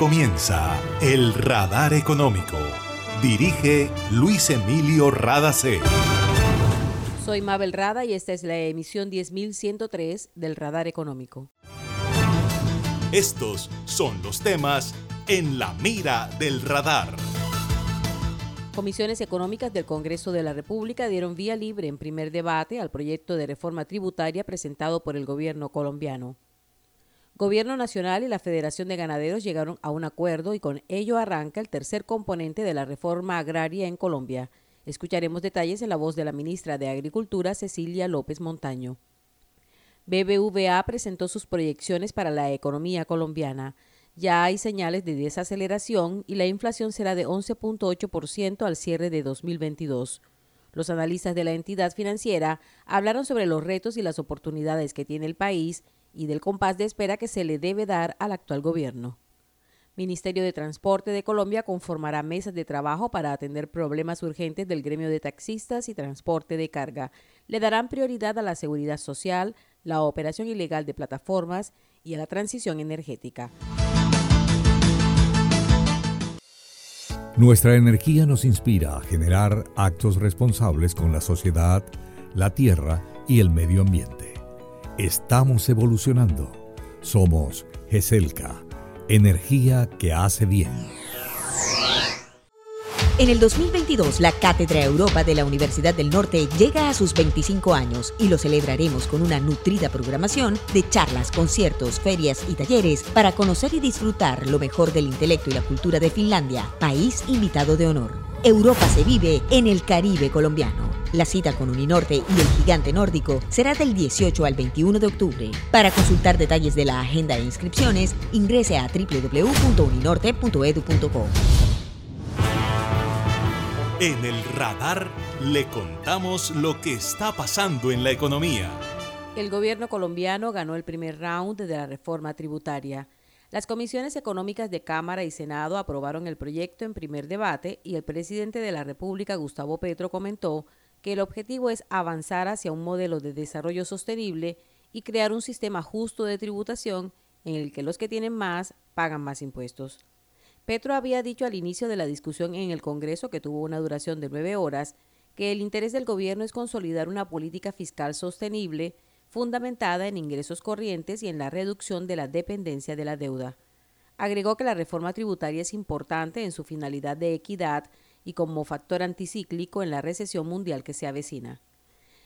comienza El Radar Económico. Dirige Luis Emilio Radacé. Soy Mabel Rada y esta es la emisión 10103 del Radar Económico. Estos son los temas en la mira del radar. Comisiones Económicas del Congreso de la República dieron vía libre en primer debate al proyecto de reforma tributaria presentado por el gobierno colombiano. Gobierno Nacional y la Federación de Ganaderos llegaron a un acuerdo y con ello arranca el tercer componente de la reforma agraria en Colombia. Escucharemos detalles en la voz de la ministra de Agricultura, Cecilia López Montaño. BBVA presentó sus proyecciones para la economía colombiana. Ya hay señales de desaceleración y la inflación será de 11.8% al cierre de 2022. Los analistas de la entidad financiera hablaron sobre los retos y las oportunidades que tiene el país y del compás de espera que se le debe dar al actual gobierno. Ministerio de Transporte de Colombia conformará mesas de trabajo para atender problemas urgentes del gremio de taxistas y transporte de carga. Le darán prioridad a la seguridad social, la operación ilegal de plataformas y a la transición energética. Nuestra energía nos inspira a generar actos responsables con la sociedad, la tierra y el medio ambiente. Estamos evolucionando. Somos GESELCA, energía que hace bien. En el 2022, la Cátedra Europa de la Universidad del Norte llega a sus 25 años y lo celebraremos con una nutrida programación de charlas, conciertos, ferias y talleres para conocer y disfrutar lo mejor del intelecto y la cultura de Finlandia, país invitado de honor. Europa se vive en el Caribe colombiano. La cita con Uninorte y el gigante nórdico será del 18 al 21 de octubre. Para consultar detalles de la agenda e inscripciones, ingrese a www.uninorte.edu.co. En el radar le contamos lo que está pasando en la economía. El gobierno colombiano ganó el primer round de la reforma tributaria. Las comisiones económicas de Cámara y Senado aprobaron el proyecto en primer debate y el presidente de la República, Gustavo Petro, comentó que el objetivo es avanzar hacia un modelo de desarrollo sostenible y crear un sistema justo de tributación en el que los que tienen más pagan más impuestos. Petro había dicho al inicio de la discusión en el Congreso, que tuvo una duración de nueve horas, que el interés del gobierno es consolidar una política fiscal sostenible fundamentada en ingresos corrientes y en la reducción de la dependencia de la deuda. Agregó que la reforma tributaria es importante en su finalidad de equidad y como factor anticíclico en la recesión mundial que se avecina.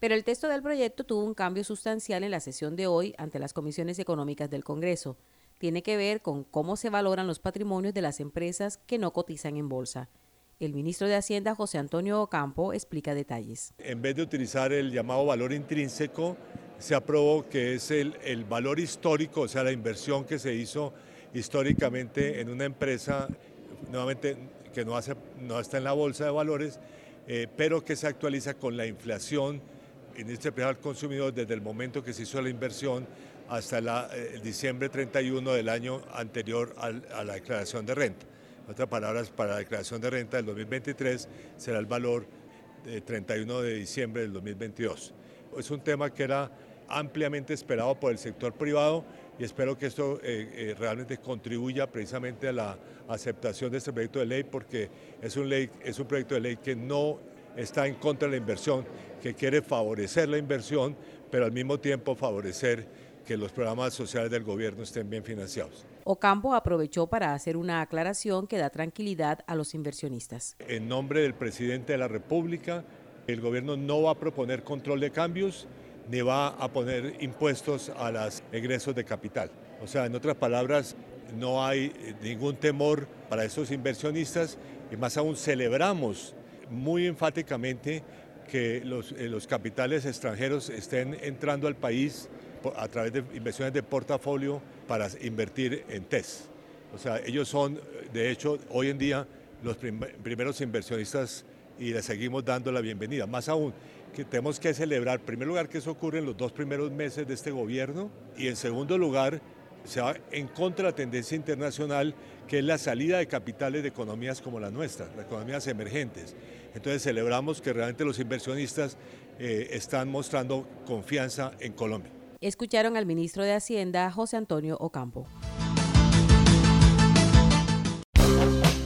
Pero el texto del proyecto tuvo un cambio sustancial en la sesión de hoy ante las comisiones económicas del Congreso. Tiene que ver con cómo se valoran los patrimonios de las empresas que no cotizan en bolsa. El ministro de Hacienda, José Antonio Ocampo, explica detalles. En vez de utilizar el llamado valor intrínseco, se aprobó que es el, el valor histórico, o sea, la inversión que se hizo históricamente en una empresa, nuevamente que no, hace, no está en la bolsa de valores, eh, pero que se actualiza con la inflación en este precio al consumidor desde el momento que se hizo la inversión hasta eh, el diciembre 31 del año anterior a la declaración de renta. En otras palabras, para la declaración de renta del 2023 será el valor de 31 de diciembre del 2022. Es un tema que era ampliamente esperado por el sector privado y espero que esto eh, eh, realmente contribuya precisamente a la aceptación de este proyecto de ley porque es un, ley, es un proyecto de ley que no está en contra de la inversión, que quiere favorecer la inversión, pero al mismo tiempo favorecer que los programas sociales del gobierno estén bien financiados. Ocampo aprovechó para hacer una aclaración que da tranquilidad a los inversionistas. En nombre del presidente de la República, el gobierno no va a proponer control de cambios, ni va a poner impuestos a los egresos de capital. O sea, en otras palabras, no hay eh, ningún temor para esos inversionistas y más aún celebramos muy enfáticamente que los, eh, los capitales extranjeros estén entrando al país a través de inversiones de portafolio para invertir en TES. O sea, ellos son, de hecho, hoy en día los primeros inversionistas y les seguimos dando la bienvenida. Más aún, que tenemos que celebrar, en primer lugar, que eso ocurre en los dos primeros meses de este gobierno y en segundo lugar, se va en contra de la tendencia internacional que es la salida de capitales de economías como la nuestra, las economías emergentes. Entonces celebramos que realmente los inversionistas eh, están mostrando confianza en Colombia. Escucharon al ministro de Hacienda, José Antonio Ocampo.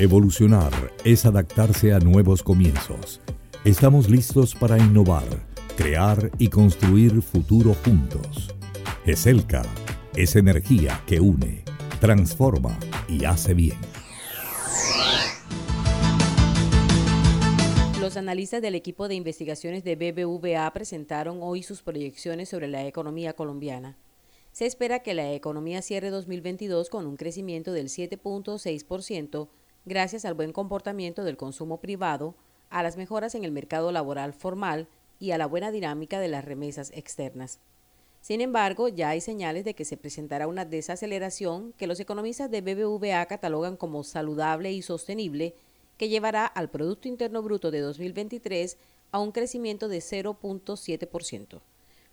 Evolucionar es adaptarse a nuevos comienzos. Estamos listos para innovar, crear y construir futuro juntos. GESELCA es energía que une, transforma y hace bien. Los analistas del equipo de investigaciones de BBVA presentaron hoy sus proyecciones sobre la economía colombiana. Se espera que la economía cierre 2022 con un crecimiento del 7.6%, gracias al buen comportamiento del consumo privado, a las mejoras en el mercado laboral formal y a la buena dinámica de las remesas externas. Sin embargo, ya hay señales de que se presentará una desaceleración que los economistas de BBVA catalogan como saludable y sostenible, que llevará al Producto Interno Bruto de 2023 a un crecimiento de 0.7%.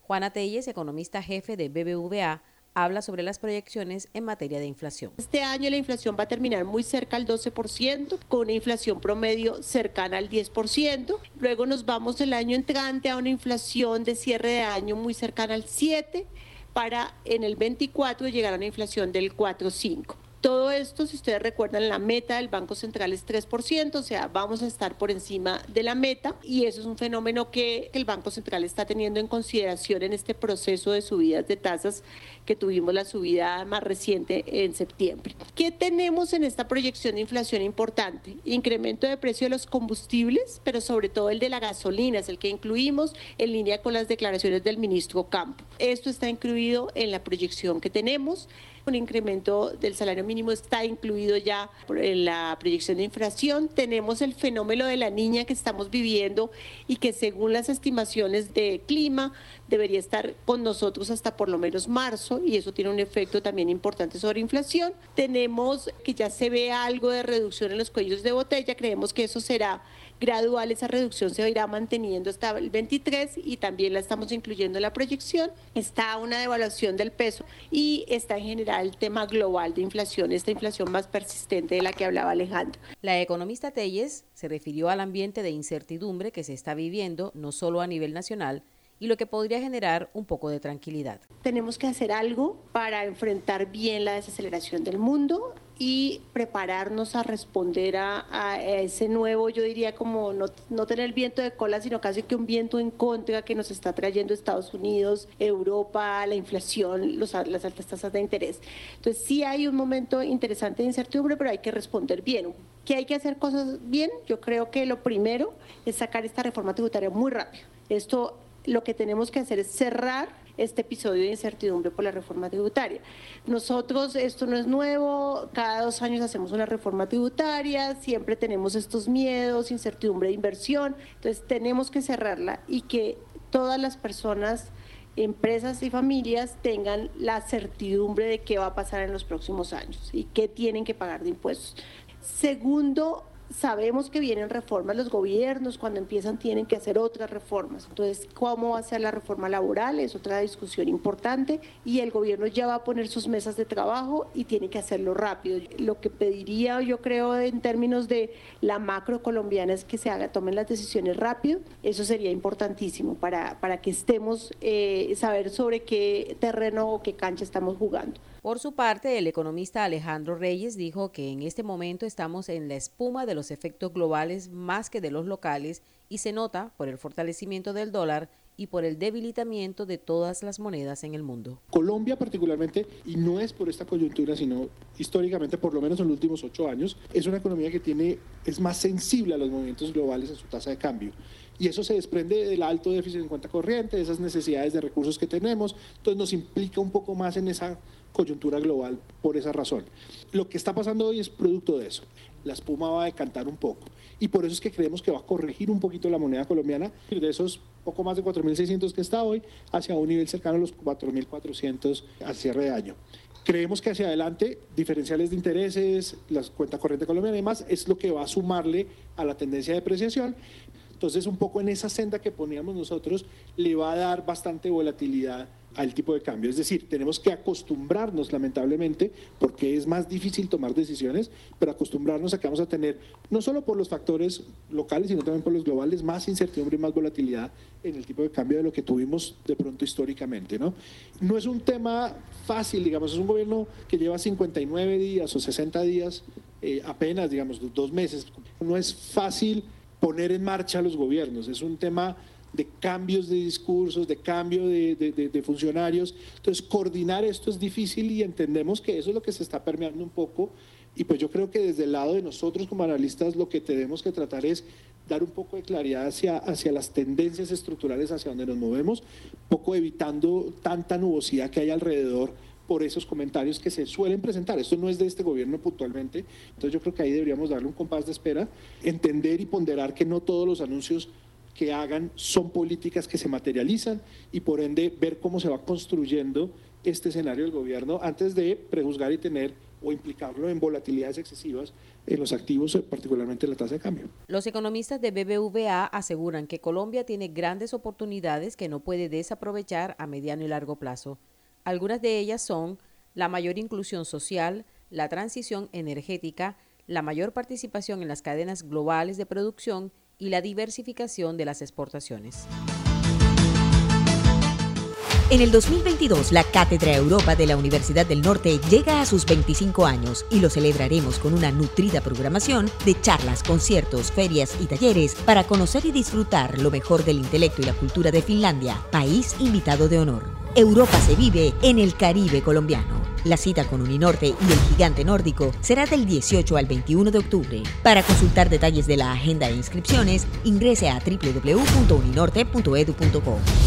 Juana Telles, economista jefe de BBVA, habla sobre las proyecciones en materia de inflación. Este año la inflación va a terminar muy cerca al 12%, con una inflación promedio cercana al 10%. Luego nos vamos el año entrante a una inflación de cierre de año muy cercana al 7% para en el 24 llegar a una inflación del 4.5%. Todo esto, si ustedes recuerdan, la meta del Banco Central es 3%, o sea, vamos a estar por encima de la meta y eso es un fenómeno que el Banco Central está teniendo en consideración en este proceso de subidas de tasas que tuvimos la subida más reciente en septiembre. ¿Qué tenemos en esta proyección de inflación importante? Incremento de precio de los combustibles, pero sobre todo el de la gasolina, es el que incluimos en línea con las declaraciones del ministro Campo. Esto está incluido en la proyección que tenemos un incremento del salario mínimo está incluido ya en la proyección de inflación. Tenemos el fenómeno de la niña que estamos viviendo y que según las estimaciones de clima debería estar con nosotros hasta por lo menos marzo y eso tiene un efecto también importante sobre inflación. Tenemos que ya se ve algo de reducción en los cuellos de botella, creemos que eso será gradual, esa reducción se irá manteniendo hasta el 23 y también la estamos incluyendo en la proyección. Está una devaluación del peso y está en general el tema global de inflación, esta inflación más persistente de la que hablaba Alejandro. La economista Telles se refirió al ambiente de incertidumbre que se está viviendo no solo a nivel nacional, y lo que podría generar un poco de tranquilidad. Tenemos que hacer algo para enfrentar bien la desaceleración del mundo y prepararnos a responder a, ese nuevo, yo diría como no, no, tener viento de cola, sino casi que un viento en contra que nos está trayendo Estados Unidos, Europa, la inflación, los, las altas tasas de interés. Entonces sí hay un momento interesante de incertidumbre, pero hay que responder bien. ¿Qué hay que hacer cosas bien? Yo creo que lo primero es sacar esta reforma tributaria muy rápido. Esto lo que tenemos que hacer es cerrar este episodio de incertidumbre por la reforma tributaria. Nosotros, esto no es nuevo, cada dos años hacemos una reforma tributaria, siempre tenemos estos miedos, incertidumbre de inversión, entonces tenemos que cerrarla y que todas las personas empresas y familias tengan la certidumbre de qué va a pasar en los próximos años y qué tienen que pagar de impuestos. Segundo, sabemos que vienen reformas, los gobiernos cuando empiezan tienen que hacer otras reformas. Entonces, ¿cómo va a ser la reforma laboral? Es otra discusión importante y el gobierno ya va a poner sus mesas de trabajo y tiene que hacerlo rápido. Lo que pediría yo creo en términos de la macro colombiana es que se haga, tomen las decisiones rápido. Eso sería importantísimo para, para que estemos, eh, saber sobre qué terreno o qué cancha estamos jugando. Por su parte, el economista Alejandro Reyes dijo que en este momento estamos en la espuma de los efectos globales más que de los locales y se nota por el fortalecimiento del dólar y por el debilitamiento de todas las monedas en el mundo. Colombia particularmente, y no es por esta coyuntura, sino históricamente, por lo menos en los últimos ocho años, es una economía que tiene, es más sensible a los movimientos globales en su tasa de cambio. Y eso se desprende del alto déficit en cuenta corriente, de esas necesidades de recursos que tenemos, entonces nos implica un poco más en esa coyuntura global por esa razón. Lo que está pasando hoy es producto de eso. La espuma va a decantar un poco. Y por eso es que creemos que va a corregir un poquito la moneda colombiana de esos poco más de 4.600 que está hoy hacia un nivel cercano a los 4.400 al cierre de año. Creemos que hacia adelante diferenciales de intereses, la cuenta corriente colombiana y demás es lo que va a sumarle a la tendencia de depreciación. Entonces, un poco en esa senda que poníamos nosotros, le va a dar bastante volatilidad al tipo de cambio. Es decir, tenemos que acostumbrarnos, lamentablemente, porque es más difícil tomar decisiones, pero acostumbrarnos a que vamos a tener, no solo por los factores locales, sino también por los globales, más incertidumbre y más volatilidad en el tipo de cambio de lo que tuvimos de pronto históricamente. No, no es un tema fácil, digamos, es un gobierno que lleva 59 días o 60 días, eh, apenas, digamos, dos meses. No es fácil poner en marcha los gobiernos, es un tema de cambios de discursos, de cambio de, funcionarios. Entonces, coordinar esto es difícil y entendemos que eso es lo que se está permeando un poco. Y pues yo creo que desde el lado de nosotros como analistas lo que tenemos que tratar es dar un poco de claridad hacia, hacia las tendencias estructurales hacia donde nos movemos, poco evitando tanta nubosidad que hay alrededor por esos comentarios que se suelen presentar. Esto no es de este gobierno puntualmente, entonces yo creo que ahí deberíamos darle un compás de espera, entender y ponderar que no todos los anuncios que hagan son políticas que se materializan y por ende ver cómo se va construyendo este escenario del gobierno antes de prejuzgar y tener o implicarlo en volatilidades excesivas en los activos, particularmente en la tasa de cambio. Los economistas de BBVA aseguran que Colombia tiene grandes oportunidades que no puede desaprovechar a mediano y largo plazo. Algunas de ellas son la mayor inclusión social, la transición energética, la mayor participación en las cadenas globales de producción y la diversificación de las exportaciones. En el 2022, la Cátedra Europa de la Universidad del Norte llega a sus 25 años y lo celebraremos con una nutrida programación de charlas, conciertos, ferias y talleres para conocer y disfrutar lo mejor del intelecto y la cultura de Finlandia, país invitado de honor. Europa se vive en el Caribe colombiano. La cita con Uninorte y el gigante nórdico será del 18 al 21 de octubre. Para consultar detalles de la agenda e inscripciones, ingrese a www.uninorte.edu.co.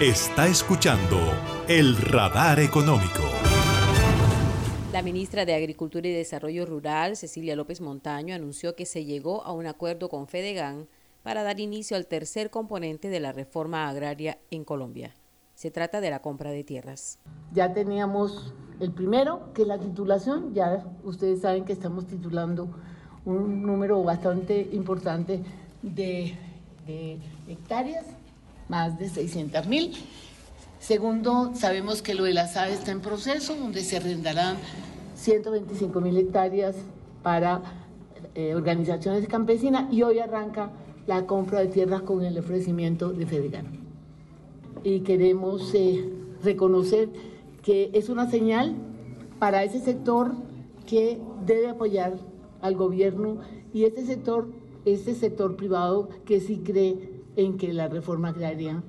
Está escuchando el radar económico. La ministra de Agricultura y Desarrollo Rural, Cecilia López Montaño, anunció que se llegó a un acuerdo con Fedegan para dar inicio al tercer componente de la reforma agraria en Colombia. Se trata de la compra de tierras. Ya teníamos el primero, que es la titulación. Ya ustedes saben que estamos titulando un número bastante importante de, de hectáreas más de 600 mil. Segundo, sabemos que lo de la SAE está en proceso, donde se arrendarán 125 mil hectáreas para eh, organizaciones campesinas y hoy arranca la compra de tierras con el ofrecimiento de Fedegan. Y queremos eh, reconocer que es una señal para ese sector que debe apoyar al gobierno y ese sector, ese sector privado que sí cree en que la reforma agraria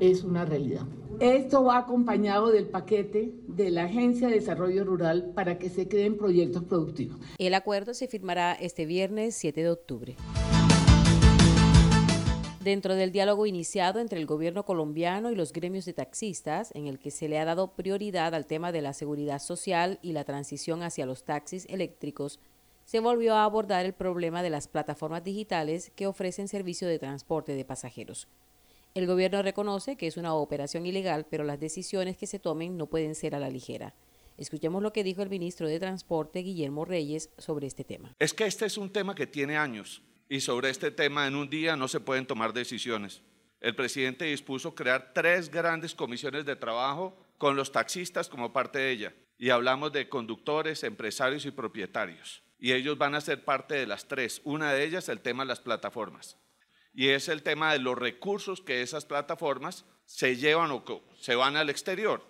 es una realidad. Esto va acompañado del paquete de la Agencia de Desarrollo Rural para que se creen proyectos productivos. El acuerdo se firmará este viernes 7 de octubre. Dentro del diálogo iniciado entre el gobierno colombiano y los gremios de taxistas, en el que se le ha dado prioridad al tema de la seguridad social y la transición hacia los taxis eléctricos, se volvió a abordar el problema de las plataformas digitales que ofrecen servicio de transporte de pasajeros. El gobierno reconoce que es una operación ilegal, pero las decisiones que se tomen no pueden ser a la ligera. Escuchemos lo que dijo el ministro de Transporte, Guillermo Reyes, sobre este tema. Es que este es un tema que tiene años y sobre este tema en un día no se pueden tomar decisiones. El presidente dispuso crear tres grandes comisiones de trabajo con los taxistas como parte de ella y hablamos de conductores, empresarios y propietarios y ellos van a ser parte de las tres. Una de ellas, el tema de las plataformas. Y es el tema de los recursos que esas plataformas se llevan o se van al exterior.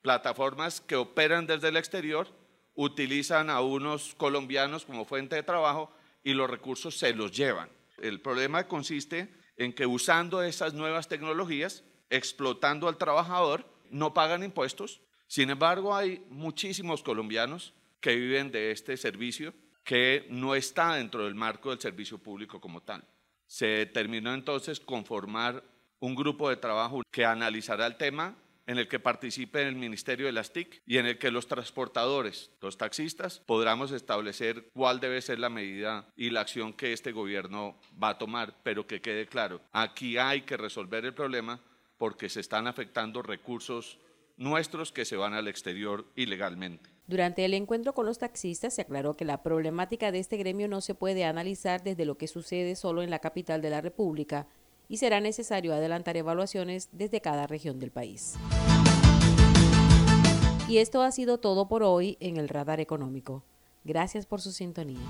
Plataformas que operan desde el exterior, utilizan a unos colombianos como fuente de trabajo y los recursos se los llevan. El problema consiste en que usando esas nuevas tecnologías, explotando al trabajador, no pagan impuestos. Sin embargo, hay muchísimos colombianos que viven de este servicio que no está dentro del marco del servicio público como tal. Se determinó entonces conformar un grupo de trabajo que analizará el tema en el que participe el Ministerio de las TIC y en el que los transportadores, los taxistas, podamos establecer cuál debe ser la medida y la acción que este gobierno va a tomar, pero que quede claro, aquí hay que resolver el problema porque se están afectando recursos nuestros que se van al exterior ilegalmente. Durante el encuentro con los taxistas se aclaró que la problemática de este gremio no se puede analizar desde lo que sucede solo en la capital de la República, y será necesario adelantar evaluaciones desde cada región del país. Y esto ha sido todo por hoy en el Radar Económico. Gracias por su sintonía.